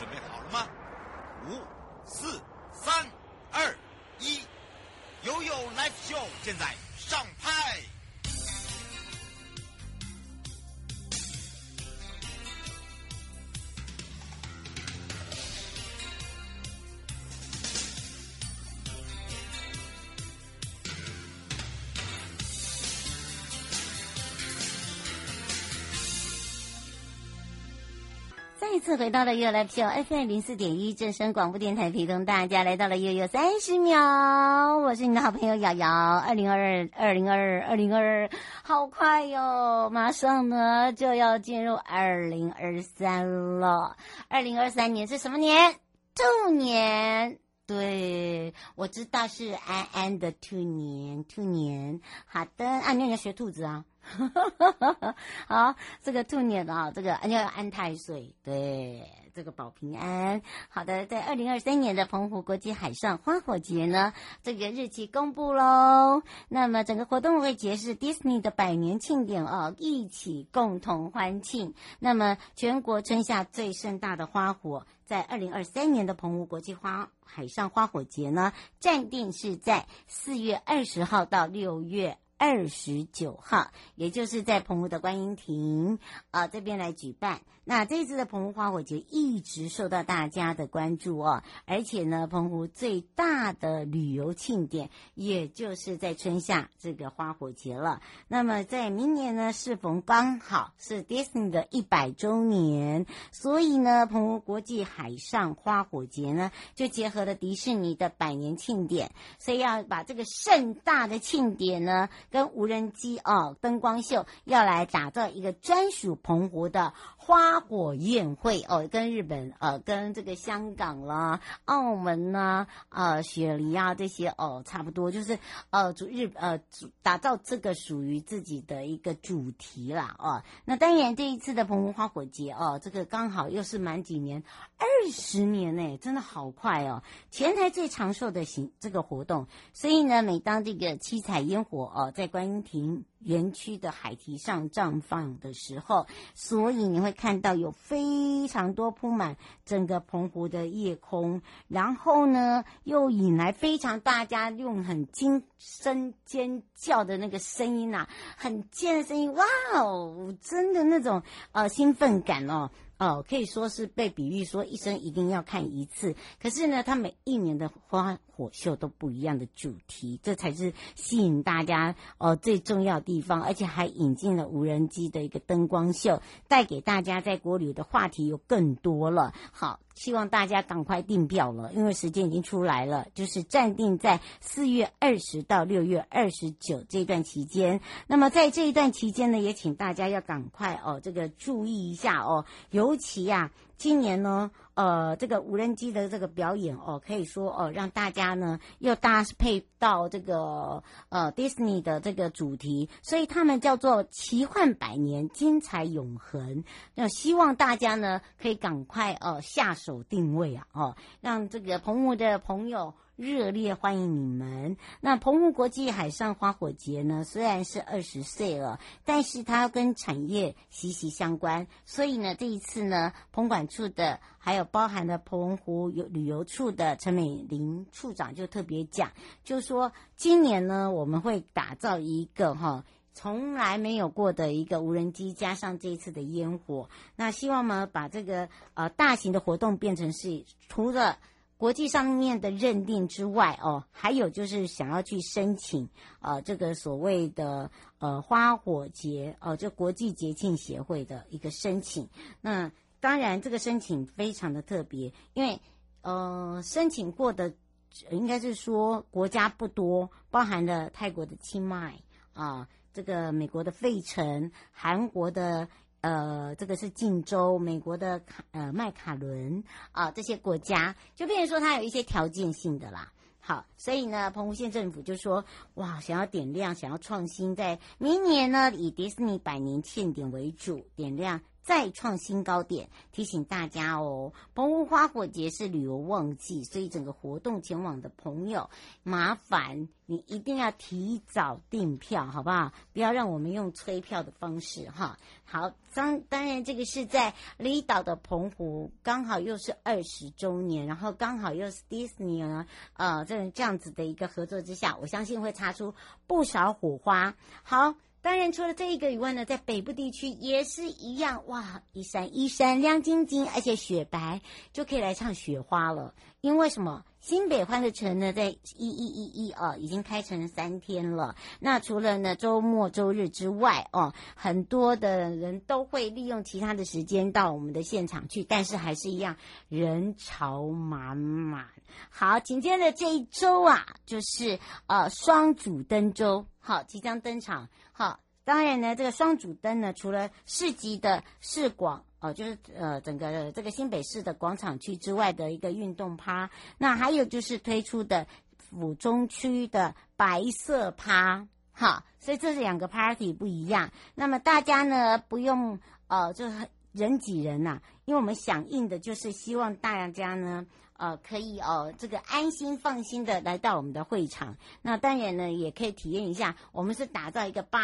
准备好了吗？五、四、三、二、一，悠悠 Live Show 现在上拍。次回到了悠悠 FM 零四点一正声广播电台，陪同大家来到了悠悠三十秒。我是你的好朋友瑶瑶。二零二二，二零二二，二零二二，好快哟！马上呢就要进入二零二三了。二零二三年是什么年？兔年。对，我知道是安安的兔年，兔年。好的，啊，你要学兔子啊。好，这个兔年啊，这个要安太岁，对，这个保平安。好的，在二零二三年的澎湖国际海上花火节呢，这个日期公布喽。那么整个活动会结识迪士尼的百年庆典哦，一起共同欢庆。那么全国春夏最盛大的花火，在二零二三年的澎湖国际花海上花火节呢，暂定是在四月二十号到六月。二十九号，也就是在澎湖的观音亭啊、这边来举办。那这次的澎湖花火节一直受到大家的关注哦，而且呢，澎湖最大的旅游庆典，也就是在春夏这个花火节了。那么在明年呢，适逢刚好是 Disney 的一百周年，所以呢，澎湖国际海上花火节呢，就结合了迪士尼的百年庆典，所以要把这个盛大的庆典呢。跟无人机哦，灯光秀要来打造一个专属澎湖的花火宴会哦，跟日本呃，跟这个香港啦、澳门呐、呃，雪梨啊这些哦，差不多就是呃，主日呃，主打造这个属于自己的一个主题啦哦。那当然这一次的澎湖花火节哦，这个刚好又是满几年，二十年呢，真的好快哦，前台最长寿的行这个活动，所以呢，每当这个七彩烟火哦。在观音亭园区的海堤上绽放的时候，所以你会看到有非常多铺满整个澎湖的夜空，然后呢，又引来非常大家用很惊声尖叫的那个声音呐，很尖的声音，哇哦，真的那种呃兴奋感哦。哦，可以说是被比喻说一生一定要看一次。可是呢，它每一年的花火秀都不一样的主题，这才是吸引大家哦最重要的地方。而且还引进了无人机的一个灯光秀，带给大家在国旅的话题又更多了。好。希望大家赶快订票了，因为时间已经出来了，就是暂定在四月二十到六月二十九这段期间。那么在这一段期间呢，也请大家要赶快哦，这个注意一下哦，尤其呀、啊。今年呢，呃，这个无人机的这个表演哦，可以说哦，让大家呢又搭配到这个呃迪士尼的这个主题，所以他们叫做奇幻百年，精彩永恒。那希望大家呢可以赶快哦、下手定位啊哦，让这个澎湖的朋友。热烈欢迎你们！那澎湖国际海上花火节呢，虽然是二十岁了，但是它跟产业息息相关。所以呢，这一次呢，澎管处的还有包含了澎湖游旅游处的陈美玲处长就特别讲，就说今年呢，我们会打造一个哈从来没有过的一个无人机，加上这一次的烟火，那希望呢，把这个呃大型的活动变成是除了。国际上面的认定之外，哦，还有就是想要去申请，呃，这个所谓的呃花火节，哦、呃，就国际节庆协会的一个申请。那当然，这个申请非常的特别，因为呃，申请过的应该是说国家不多，包含了泰国的清迈啊，这个美国的费城，韩国的。呃，这个是晋州，美国的卡呃麦卡伦啊，这些国家就变成说它有一些条件性的啦。好，所以呢，澎湖县政府就说，哇，想要点亮，想要创新，在明年呢，以迪士尼百年庆典为主，点亮再创新高点，提醒大家哦，澎湖花火节是旅游旺季，所以整个活动前往的朋友，麻烦你一定要提早订票，好不好？不要让我们用催票的方式哈。好，当当然这个是在离岛的澎湖，刚好又是二十周年，然后刚好又是迪士尼呢，呃，这这样子的一个合作之下，我相信会擦出不少火花。好。当然，除了这一个以外呢，在北部地区也是一样，哇，一闪一闪亮晶晶，而且雪白，就可以来唱雪花了。因为什么？新北欢乐城呢，在一一一一哦，已经开成三天了。那除了呢周末周日之外哦，很多的人都会利用其他的时间到我们的现场去，但是还是一样人潮满满。好，紧接着这一周啊，就是呃双主登周，好，即将登场。好，当然呢，这个双主灯呢，除了市集的市广，哦，就是呃整个这个新北市的广场区之外的一个运动趴，那还有就是推出的府中区的白色趴，好，所以这是两个 party 不一样。那么大家呢不用呃就是人挤人呐、因为我们响应的就是希望大家呢。呃，可以哦，这个安心放心的来到我们的会场。那当然呢，也可以体验一下，我们是打造一个白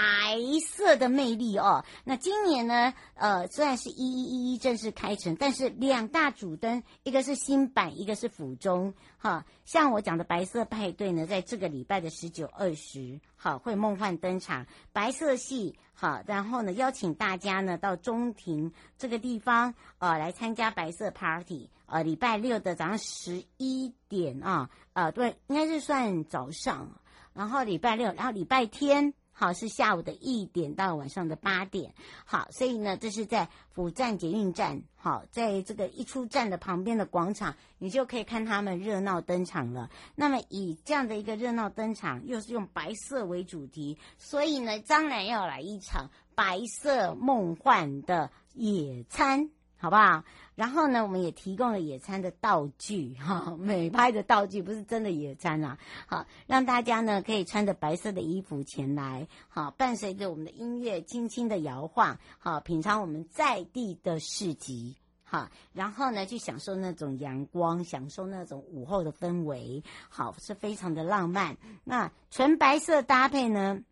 色的魅力哦。那今年呢，呃，虽然是一一一一正式开城，但是两大主灯，一个是新版，一个是府中。哈，像我讲的白色派对呢，在这个礼拜的十九、二十，好，会梦幻登场，白色系。好，然后呢，邀请大家呢到中庭这个地方，呃，来参加白色 party。呃，礼拜六的早上十一点啊，呃，对，应该是算早上。然后礼拜六，然后礼拜天。好，是下午的一点到晚上的八点。好，所以呢，这是在辅站捷运站。好，在这个一出站的旁边的广场，你就可以看他们热闹登场了。那么以这样的一个热闹登场，又是用白色为主题，所以呢，当然要来一场白色梦幻的野餐。好不好？然后呢，我们也提供了野餐的道具，哈，美拍的道具，不是真的野餐啊。好，让大家呢可以穿着白色的衣服前来，好，伴随着我们的音乐轻轻的摇晃，好，品尝我们在地的市集，好，然后呢去享受那种阳光，享受那种午后的氛围，好，是非常的浪漫。那纯白色搭配呢，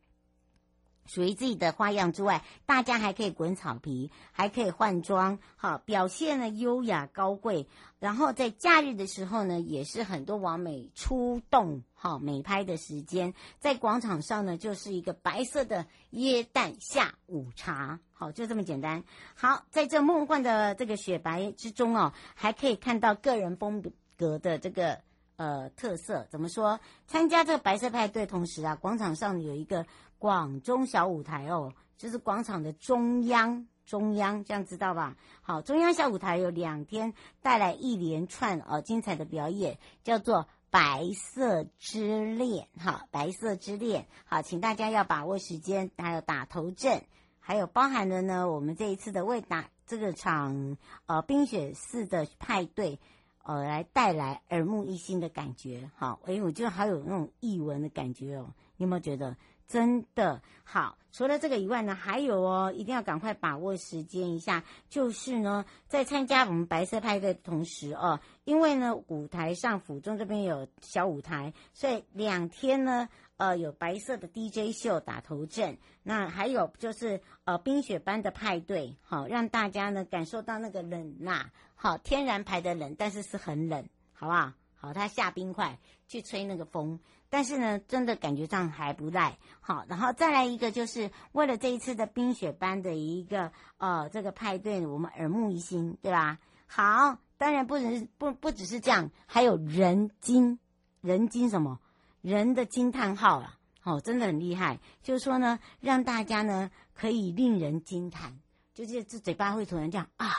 属于自己的花样之外，大家还可以滚草皮，还可以换装，好，表现呢优雅高贵。然后在假日的时候呢，也是很多网美出动，好美拍的时间。在广场上呢，就是一个白色的椰蛋下午茶，好，就这么简单。好，在这梦幻的这个雪白之中哦，还可以看到个人风格的这个呃特色。怎么说？参加这个白色派对，同时啊，广场上有一个。广中小舞台哦，就是广场的中央，中央这样知道吧？好，中央小舞台有两天带来一连串呃精彩的表演，叫做白色之恋，哈，白色之恋，好，请大家要把握时间，还有打头阵，还有包含了呢，我们这一次的为打这个场呃冰雪四的派对，呃，来带来耳目一新的感觉，好，哎，我觉得好有那种艺文的感觉哦，你有没有觉得？真的好，除了这个以外呢，还有哦，一定要赶快把握时间一下。就是呢，在参加我们白色派对的同时哦，因为呢，舞台上府中这边有小舞台，所以两天呢，呃，有白色的 DJ 秀打头阵。那还有就是呃，冰雪般的派对，好，让大家呢感受到那个冷呐，好，天然排的冷，但是是很冷，好不好？好，他下冰块去吹那个风。但是呢，真的感觉上还不赖。好，然后再来一个，就是为了这一次的冰雪班的一个呃这个派对，我们耳目一新，对吧？好，当然不只是不不只是这样，还有人惊人惊什么人的惊叹号了。哦，真的很厉害。就是说呢，让大家呢可以令人惊叹，就是这嘴巴会突然这样啊，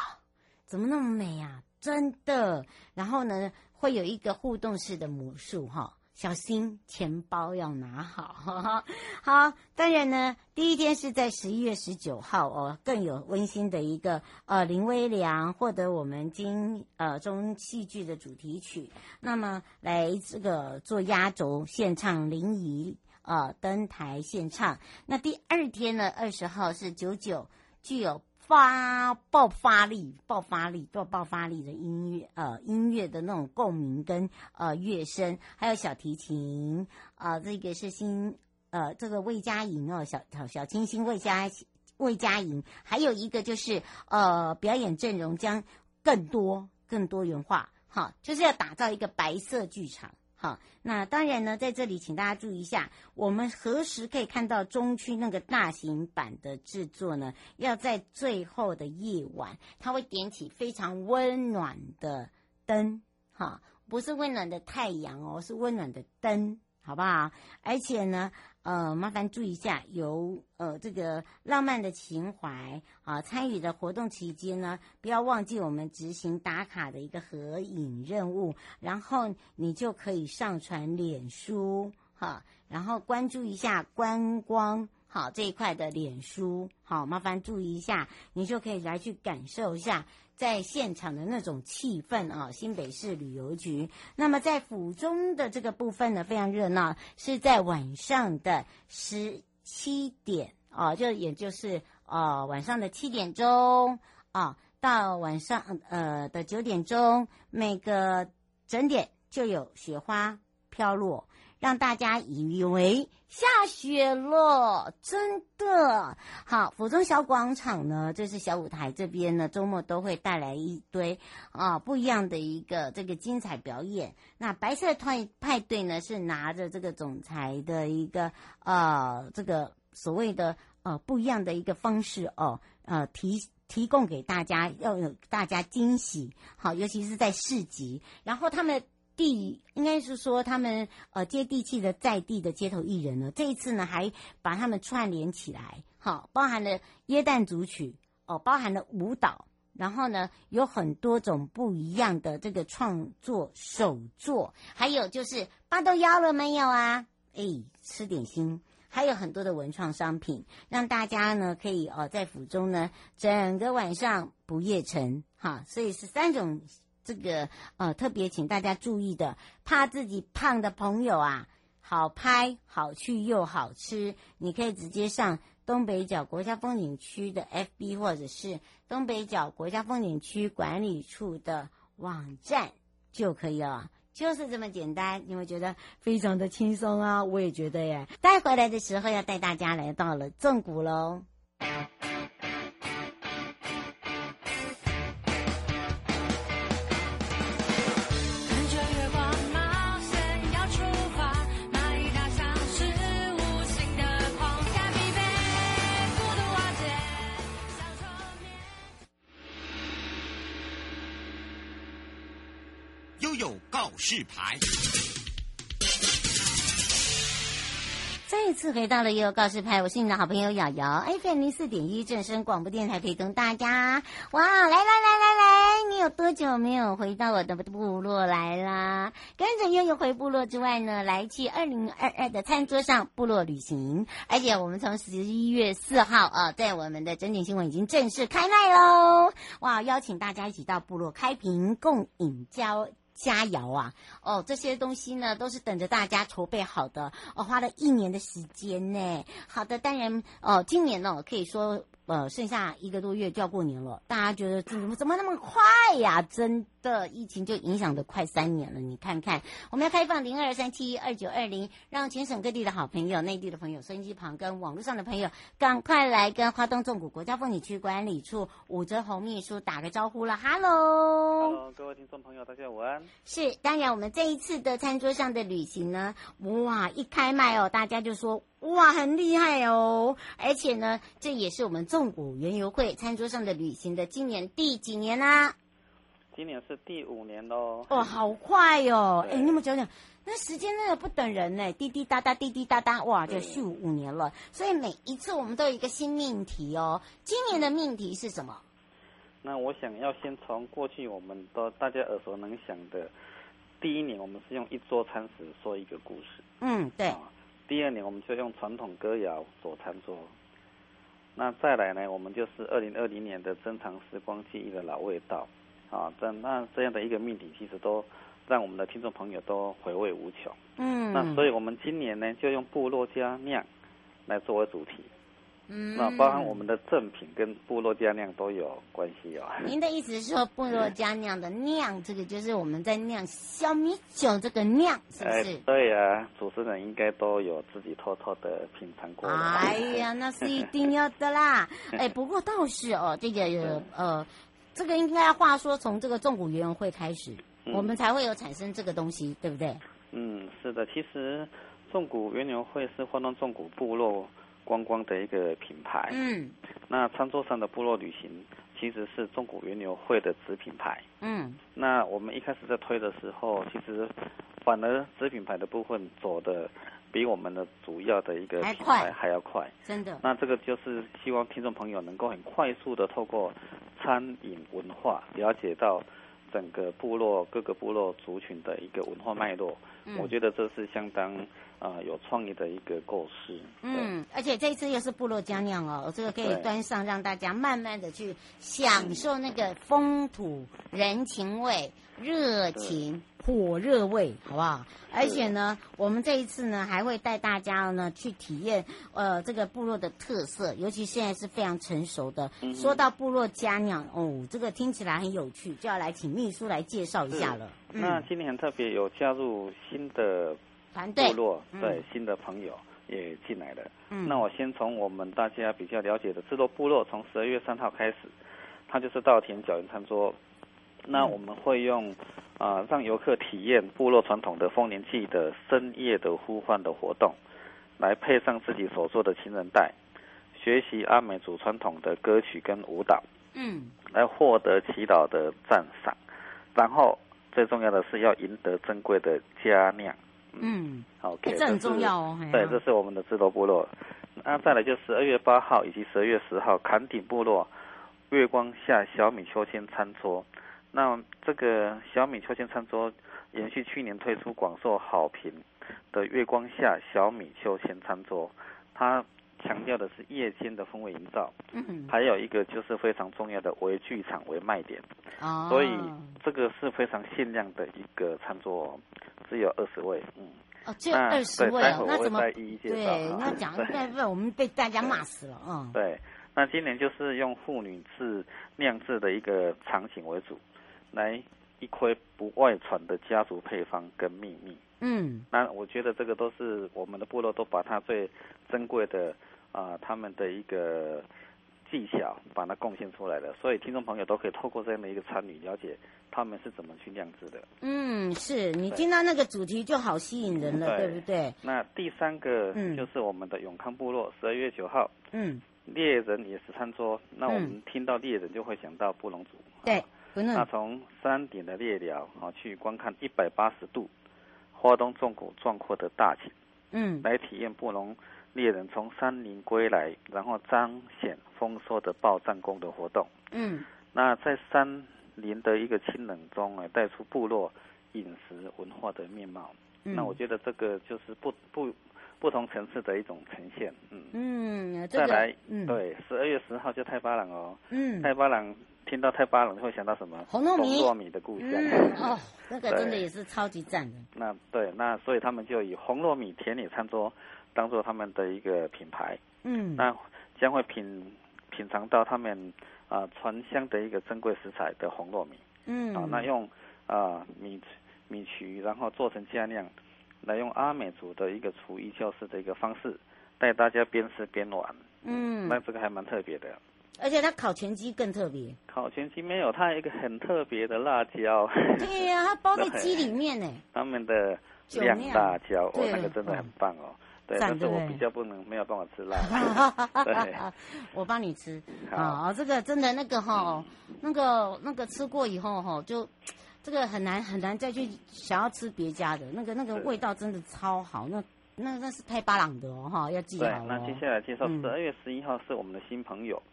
怎么那么美啊？真的。然后呢，会有一个互动式的魔术哈。小心钱包要拿好，好，当然呢，第一天是在十一月十九号哦，更有温馨的一个呃林微良获得我们金呃中戏剧的主题曲，那么来这个做压轴献唱林怡呃登台献唱。那第二天呢，二十号是九九具有发爆发力、爆发力、爆爆发力的音乐，呃，音乐的那种共鸣跟呃乐声，还有小提琴，啊、呃，这个是新，呃，这个魏佳莹哦，小小小清新魏佳魏佳莹，还有一个就是呃，表演阵容将更多、更多元化，哈，就是要打造一个白色剧场。好，那当然呢，在这里请大家注意一下，我们何时可以看到中区那个大型版的制作呢？要在最后的夜晚，它会点起非常温暖的灯，哈，不是温暖的太阳哦，是温暖的灯。好不好？而且呢，呃，麻烦注意一下，由呃这个浪漫的情怀啊，参与的活动期间呢，不要忘记我们执行打卡的一个合影任务，然后你就可以上传脸书哈，然后关注一下观光。好，这一块的脸书，好，麻烦注意一下，你就可以来去感受一下在现场的那种气氛啊。新北市旅游局，那么在府中的这个部分呢，非常热闹，是在晚上的十七点啊，就也就是呃晚上的七点钟啊，到晚上呃的九点钟，每个整点就有雪花飘落。让大家以为下雪了，真的好。府中小广场呢，这是小舞台这边呢，周末都会带来一堆啊不一样的一个这个精彩表演。那白色派派对呢，是拿着这个总裁的一个呃这个所谓的呃不一样的一个方式哦，呃提提供给大家，要有大家惊喜。好，尤其是在市集，然后他们。地应该是说他们呃接地气的在地的街头艺人呢，这一次呢还把他们串联起来，好，包含了耶诞组曲哦，包含了舞蹈，然后呢有很多种不一样的这个创作手作，还有就是八豆腰了没有啊？哎，吃点心，还有很多的文创商品，让大家呢可以哦在府中呢整个晚上不夜城哈，所以是三种。这个呃，特别请大家注意的，怕自己胖的朋友啊，好拍、好去又好吃，你可以直接上东北角国家风景区的 FB，或者是东北角国家风景区管理处的网站就可以了，就是这么简单。你会觉得非常的轻松啊，我也觉得耶。带回来的时候要带大家来到了纵谷喽。示牌，再一次回到了悠悠告示牌，我是你的好朋友瑶瑶，FM 零四点一正声广播电台陪同大家。哇，来来来来来，你有多久没有回到我的部落来啦？跟着悠悠回部落之外呢，来去二零二二的餐桌上部落旅行，而且我们从十一月四号啊，在我们的整点新闻已经正式开卖喽！哇，邀请大家一起到部落开瓶共饮交。佳肴啊，哦，这些东西呢都是等着大家筹备好的，哦，花了一年的时间呢。好的，当然，哦，今年呢可以说，呃，剩下一个多月就要过年了，大家觉得怎么怎么那么快呀？真。的疫情就影响的快三年了，你看看，我们要开放零二三七二九二零，让全省各地的好朋友、内地的朋友、收音机旁跟网络上的朋友，赶快来跟花东纵谷国家风景区管理处武哲红秘书打个招呼了。Hello，Hello，各位听众朋友，大家午安。是，当然我们这一次的餐桌上的旅行呢，哇，一开麦哦，大家就说哇，很厉害哦，而且呢，这也是我们纵谷园游会餐桌上的旅行的今年第几年啦、啊？今年是第五年喽！哦，好快哟、哦！哎，你们讲讲，那时间真的不等人呢，滴滴答答，滴滴答答，哇，就续五年了。所以每一次我们都有一个新命题哦。今年的命题是什么？那我想要先从过去我们都大家耳熟能详的，第一年我们是用一桌餐食说一个故事。嗯，对。第二年我们就用传统歌谣做餐桌。那再来呢，我们就是二零二零年的珍藏时光记忆的老味道。啊，这那这样的一个命题，其实都让我们的听众朋友都回味无穷。嗯，那所以我们今年呢，就用部落佳酿来作为主题。嗯，那包含我们的赠品跟部落家酿都有关系哦。您的意思是说，部落家酿的酿，这个就是我们在酿小米酒这个酿，是不是？哎，对呀、啊，主持人应该都有自己偷偷的品尝过。哎呀，那是一定要的啦。哎，不过倒是哦，这个呃，这个应该话说从这个纵谷园游会开始、嗯，我们才会有产生这个东西，对不对？嗯，是的，其实纵谷园游会是花东纵谷部落。观光的一个品牌，嗯，那餐桌上的部落旅行其实是纵谷园游会的子品牌，嗯，那我们一开始在推的时候，其实反而子品牌的部分走的比我们的主要的一个品牌还要快，真的。那这个就是希望听众朋友能够很快速的透过餐饮文化了解到整个部落各个部落族群的一个文化脉络，嗯，我觉得这是相当。啊、呃，有创意的一个构思。嗯，而且这一次又是部落佳酿哦，这个可以端上，让大家慢慢的去享受那个风土人情味、热情、火热味，好不好？而且呢，我们这一次呢，还会带大家呢去体验呃这个部落的特色，尤其现在是非常成熟的。嗯、说到部落佳酿哦，这个听起来很有趣，就要来请秘书来介绍一下了。嗯、那今年很特别有加入新的团队。部落对、嗯、新的朋友也进来了。嗯，那我先从我们大家比较了解的制作部落，从十二月三号开始，它就是稻田脚园餐桌。那我们会用啊、呃，让游客体验部落传统的丰年祭的深夜的呼唤的活动，来配上自己所做的情人带，学习阿美族传统的歌曲跟舞蹈。嗯，来获得祈祷的赞赏，然后最重要的是要赢得珍贵的佳酿。嗯，，OK，这很重要哦。对，这是我们的智多部落。那再来就十二月八号以及十二月十号，坎顶部落月光下小米秋千餐桌。那这个小米秋千餐桌延续去年推出广受好评的月光下小米秋千餐桌，它强调的是夜间的氛围营造。嗯，还有一个就是非常重要的为剧场为卖点。哦，所以这个是非常限量的一个餐桌。只有二十位，嗯，哦，只有二十位哦，那怎么一一对？那讲那问，我们被大家骂死了，嗯。对，那今年就是用妇女制酿制的一个场景为主，来一窥不外传的家族配方跟秘密。嗯，那我觉得这个都是我们的部落都把它最珍贵的啊、呃，他们的一个。技巧把它贡献出来的，所以听众朋友都可以透过这样的一个参与，了解他们是怎么去酿制的。嗯，是你听到那个主题就好吸引人了，对，对不对？那第三个就是我们的永康部落，十二月九号，嗯，猎人也是餐桌。那我们听到猎人就会想到布隆族，对，那从山顶的猎鸟啊去观看一百八十度花东纵谷壮阔的大景，嗯，来体验布农。猎人从山林归来，然后彰显丰收的报战功的活动。嗯，那在山林的一个清冷中，哎，带出部落饮食文化的面貌。嗯，那我觉得这个就是不不不同层次的一种呈现。嗯嗯，再来，嗯，对，十二月十号就太巴朗哦。嗯，太巴塱听到太巴塱会想到什么？红糯米，红糯米的故乡。嗯。哦，那个真的也是超级赞的。那对，那所以他们就以红糯米田野餐桌。当做他们的一个品牌，嗯，那将会品品尝到他们啊传香的一个珍贵食材的红糯米，嗯，啊，那用啊米米曲，然后做成佳酿，来用阿美族的一个厨艺教室的一个方式，带大家边吃边玩，嗯，那这个还蛮特别的。而且它烤全鸡更特别，烤全鸡没有，它有一个很特别的辣椒。对呀、啊，它包在鸡里面呢。他们的酿辣椒，哦，那个真的很棒哦。对，但是我比较不能没有办法吃辣。对，我帮你吃。啊、哦，这个真的那个哈、哦嗯，那个那个吃过以后哈，就这个很难很难再去想要吃别家的那个那个味道真的超好。那那那是太巴朗的哦哈，要记好、那接下来介绍十二月十一号是我们的新朋友。嗯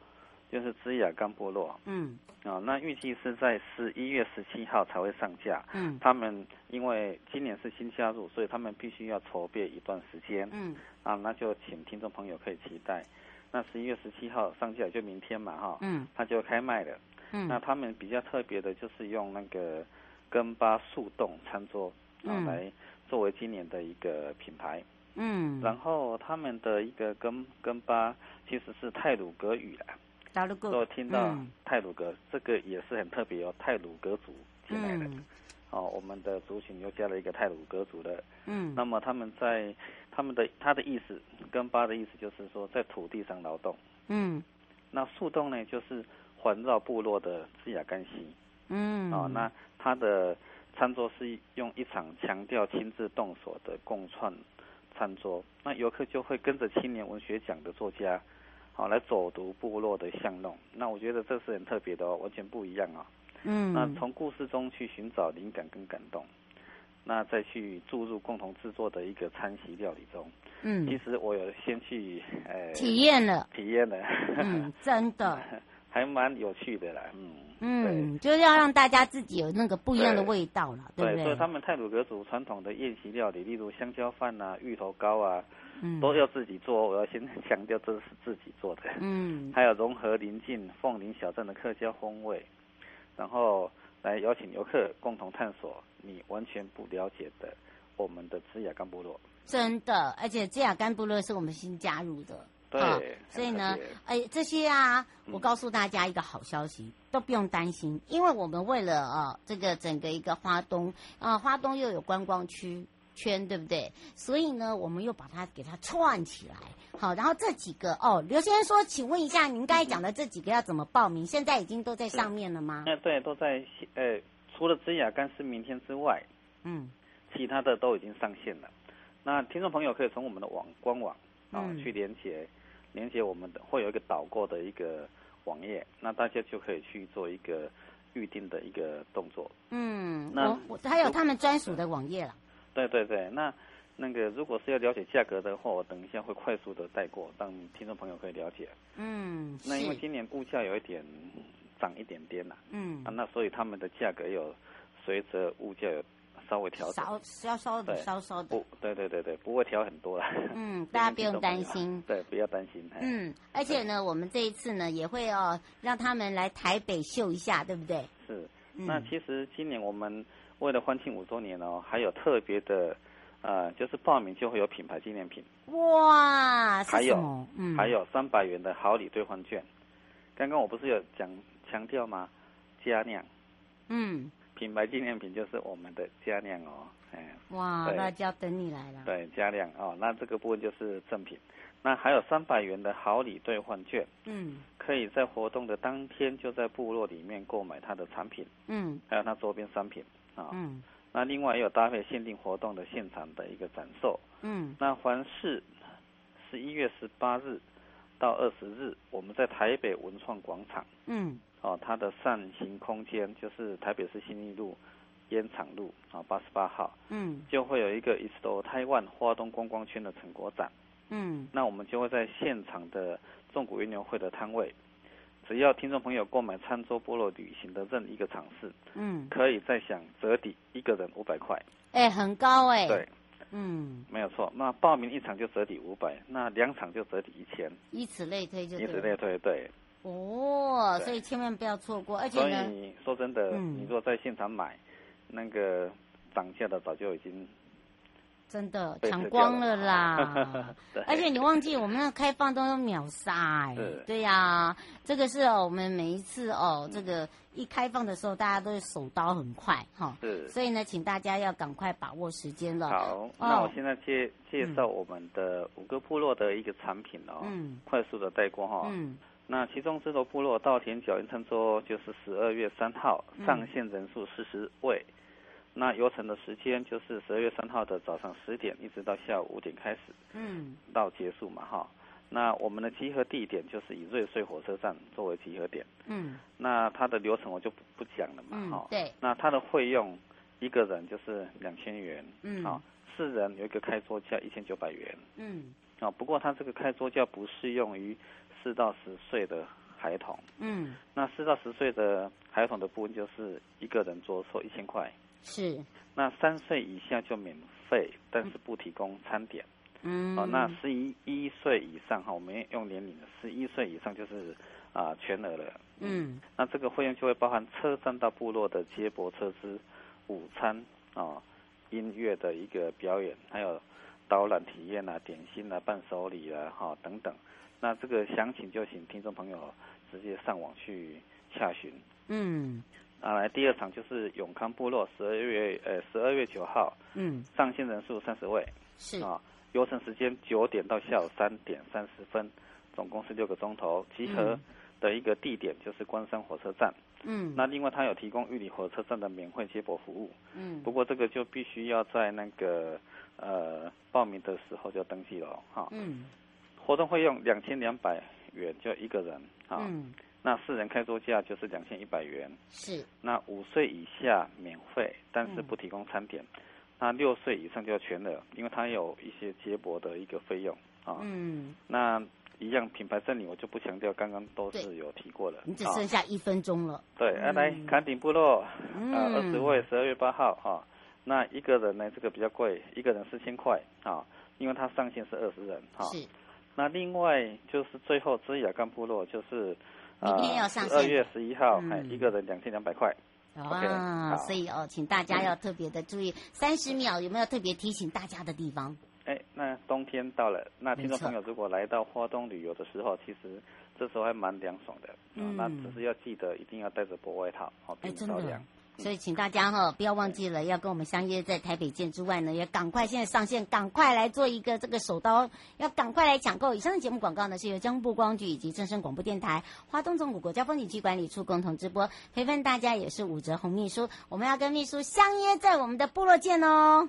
就是芝雅干部落，嗯，啊、哦，那预计是在十一月十七号才会上架，嗯，他们因为今年是新加入，所以他们必须要筹备一段时间，嗯，啊，那就请听众朋友可以期待，那十一月十七号上架就明天嘛，哈，嗯，他就开卖了，嗯，那他们比较特别的就是用那个根巴树洞餐桌，啊、嗯，来作为今年的一个品牌，嗯，然后他们的一个根根巴其实是泰鲁格语啊。大陆都听到泰鲁阁，这个也是很特别哦，泰鲁格族进来的。嗯哦，我们的族群又加了一个泰鲁格族的。嗯，那么他们在他们的他的意思，跟巴的意思就是说在土地上劳动。嗯，那树洞呢，就是环绕部落的枝雅干溪。嗯，哦，那他的餐桌是用一场强调亲自动手的共创餐桌，那游客就会跟着青年文学奖的作家，好、哦、来走读部落的巷弄。那我觉得这是很特别的哦，完全不一样啊、哦。嗯，那从故事中去寻找灵感跟感动，那再去注入共同制作的一个餐席料理中。嗯，其实我有先去呃体验了，体验了，嗯，真的，还蛮有趣的啦，嗯嗯，就是要让大家自己有那个不一样的味道了，对，对不对？所以他们泰鲁格族传统的宴席料理，例如香蕉饭啊、芋头糕啊，嗯，都要自己做。我要先强调，这是自己做的。嗯，还有融合邻近凤林小镇的客家风味。然后来邀请游客共同探索你完全不了解的我们的枝雅干部落。真的，而且枝雅干部落是我们新加入的，对，哦、所以呢，哎，这些啊，我告诉大家一个好消息，嗯、都不用担心，因为我们为了啊，这个整个一个花东啊，花东又有观光区。圈对不对？所以呢，我们又把它给它串起来。好，然后这几个哦，刘先生说，请问一下，您刚才讲的这几个要怎么报名？现在已经都在上面了吗？嗯，对，都在。呃，除了枝雅干是明天之外，嗯，其他的都已经上线了。那听众朋友可以从我们的网官网啊、嗯、去连接，连接我们的会有一个导购的一个网页，那大家就可以去做一个预定的一个动作。嗯，那我还有他们专属的网页了。对对对，那那个如果是要了解价格的话，我等一下会快速的带过，让听众朋友可以了解。嗯，那因为今年物价有一点涨一点点啦，嗯，啊，那所以他们的价格有随着物价有稍微调整，稍稍稍的，稍稍的，不，对对对对，不会调很多了。嗯，大家不用担心，对，不要担心。嗯，而且呢，我们这一次呢也会哦让他们来台北秀一下，对不对？是，那其实今年我们。为了欢庆五周年哦，还有特别的，呃，就是报名就会有品牌纪念品。哇，还有，嗯，还有三百元的好礼兑换券。刚刚我不是有讲强调吗？佳酿，嗯，品牌纪念品就是我们的佳酿哦，哎，哇，那就要等你来了。对，佳酿哦，那这个部分就是赠品。那还有三百元的好礼兑换券，嗯，可以在活动的当天就在部落里面购买它的产品，嗯，还有它周边商品。啊、哦，嗯，那另外也有搭配限定活动的现场的一个展售，嗯，那凡是十一月十八日到二十日，我们在台北文创广场，嗯，哦，它的扇形空间就是台北市新义路烟厂路啊八十八号，嗯，就会有一个 East 台湾花东观光圈的成果展，嗯，那我们就会在现场的纵谷运牛会的摊位。只要听众朋友购买餐桌菠萝旅行的任一个场次，嗯，可以再享折抵一个人五百块，哎、欸，很高哎、欸，对，嗯，没有错。那报名一场就折抵五百，那两场就折抵一千，以此类推就对，以此类推，对。哦，所以千万不要错过，而且呢，所以说真的，嗯、你如果在现场买，那个涨价的早就已经。真的抢光了啦！而且你忘记我们那开放都有秒杀哎，对呀、啊，这个是哦，我们每一次哦，这个一开放的时候，大家都是手刀很快哈，是，所以呢，请大家要赶快把握时间了。好，哦、那我现在介介绍我们的五个部落的一个产品哦，嗯，快速的带过哈，嗯，那其中这个部落稻田脚印餐桌就是十二月三号上线人数四十位。嗯那游程的时间就是十二月三号的早上十点，一直到下午五点开始，嗯，到结束嘛哈。那我们的集合地点就是以瑞穗火车站作为集合点，嗯，那它的流程我就不不讲了嘛哈、嗯。对。那它的费用一个人就是两千元，嗯，啊，四人有一个开桌价一千九百元，嗯，啊，不过它这个开桌价不适用于四到十岁的孩童，嗯，那四到十岁的孩童的部分就是一个人桌收一千块。是，那三岁以下就免费，但是不提供餐点。嗯，哦，那十一一岁以上哈，我们用年龄的，十一岁以上就是啊、呃、全额了。嗯，那这个费用就会包含车站到部落的接驳车资、午餐啊、哦、音乐的一个表演，还有导览体验啊、点心啊、伴手礼啊，哈等等。那这个详情就请听众朋友直接上网去洽询。嗯。啊，来第二场就是永康部落，十二月呃十二月九号。嗯。上线人数三十位。是。啊，游程时间九点到下午三点三十分，总共是六个钟头。集合的一个地点就是关山火车站。嗯。那另外，他有提供玉里火车站的免费接驳服务。嗯。不过这个就必须要在那个呃报名的时候就登记了哈。嗯。活动费用两千两百元就一个人啊。嗯。那四人开桌价就是两千一百元，是。那五岁以下免费，但是不提供餐点。嗯、那六岁以上就要全额，因为它有一些接驳的一个费用啊。嗯。那一样品牌赠礼我就不强调，刚刚都是有提过的。你只剩下一分钟了。对，嗯、啊，来崁顶部落，嗯、啊，二十位，十二月八号啊。那一个人呢，这个比较贵，一个人四千块啊，因为它上限是二十人哈。啊、是。那另外就是最后芝雅干部落就是。明天要上线。二月十一号，嗯、一个人两千两百块。哇，okay, 所以哦，请大家要特别的注意。三十秒有没有特别提醒大家的地方？哎，那冬天到了，那听众朋友如果来到花东旅游的时候，其实这时候还蛮凉爽的。嗯。那只是要记得一定要带着薄外套，好，避免着凉。所以，请大家哈不要忘记了，要跟我们相约在台北见之外呢，也赶快现在上线，赶快来做一个这个手刀，要赶快来抢购。以上的节目广告呢，是由江部光局以及正声广播电台、花东纵谷国家风景区管理处共同直播。陪伴大家也是武哲红秘书，我们要跟秘书相约在我们的部落见哦。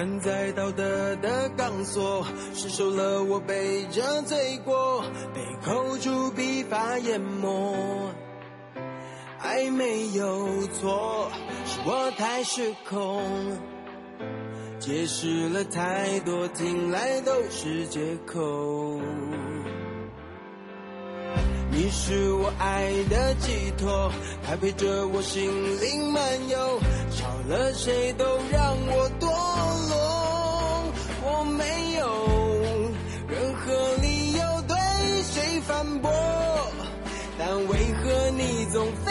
站在道德的钢索，失守了我背着罪过，被扣住笔伐淹没。爱没有错，是我太失控，解释了太多，听来都是借口。你是我爱的寄托，它陪着我心灵漫游，少了谁都让 don't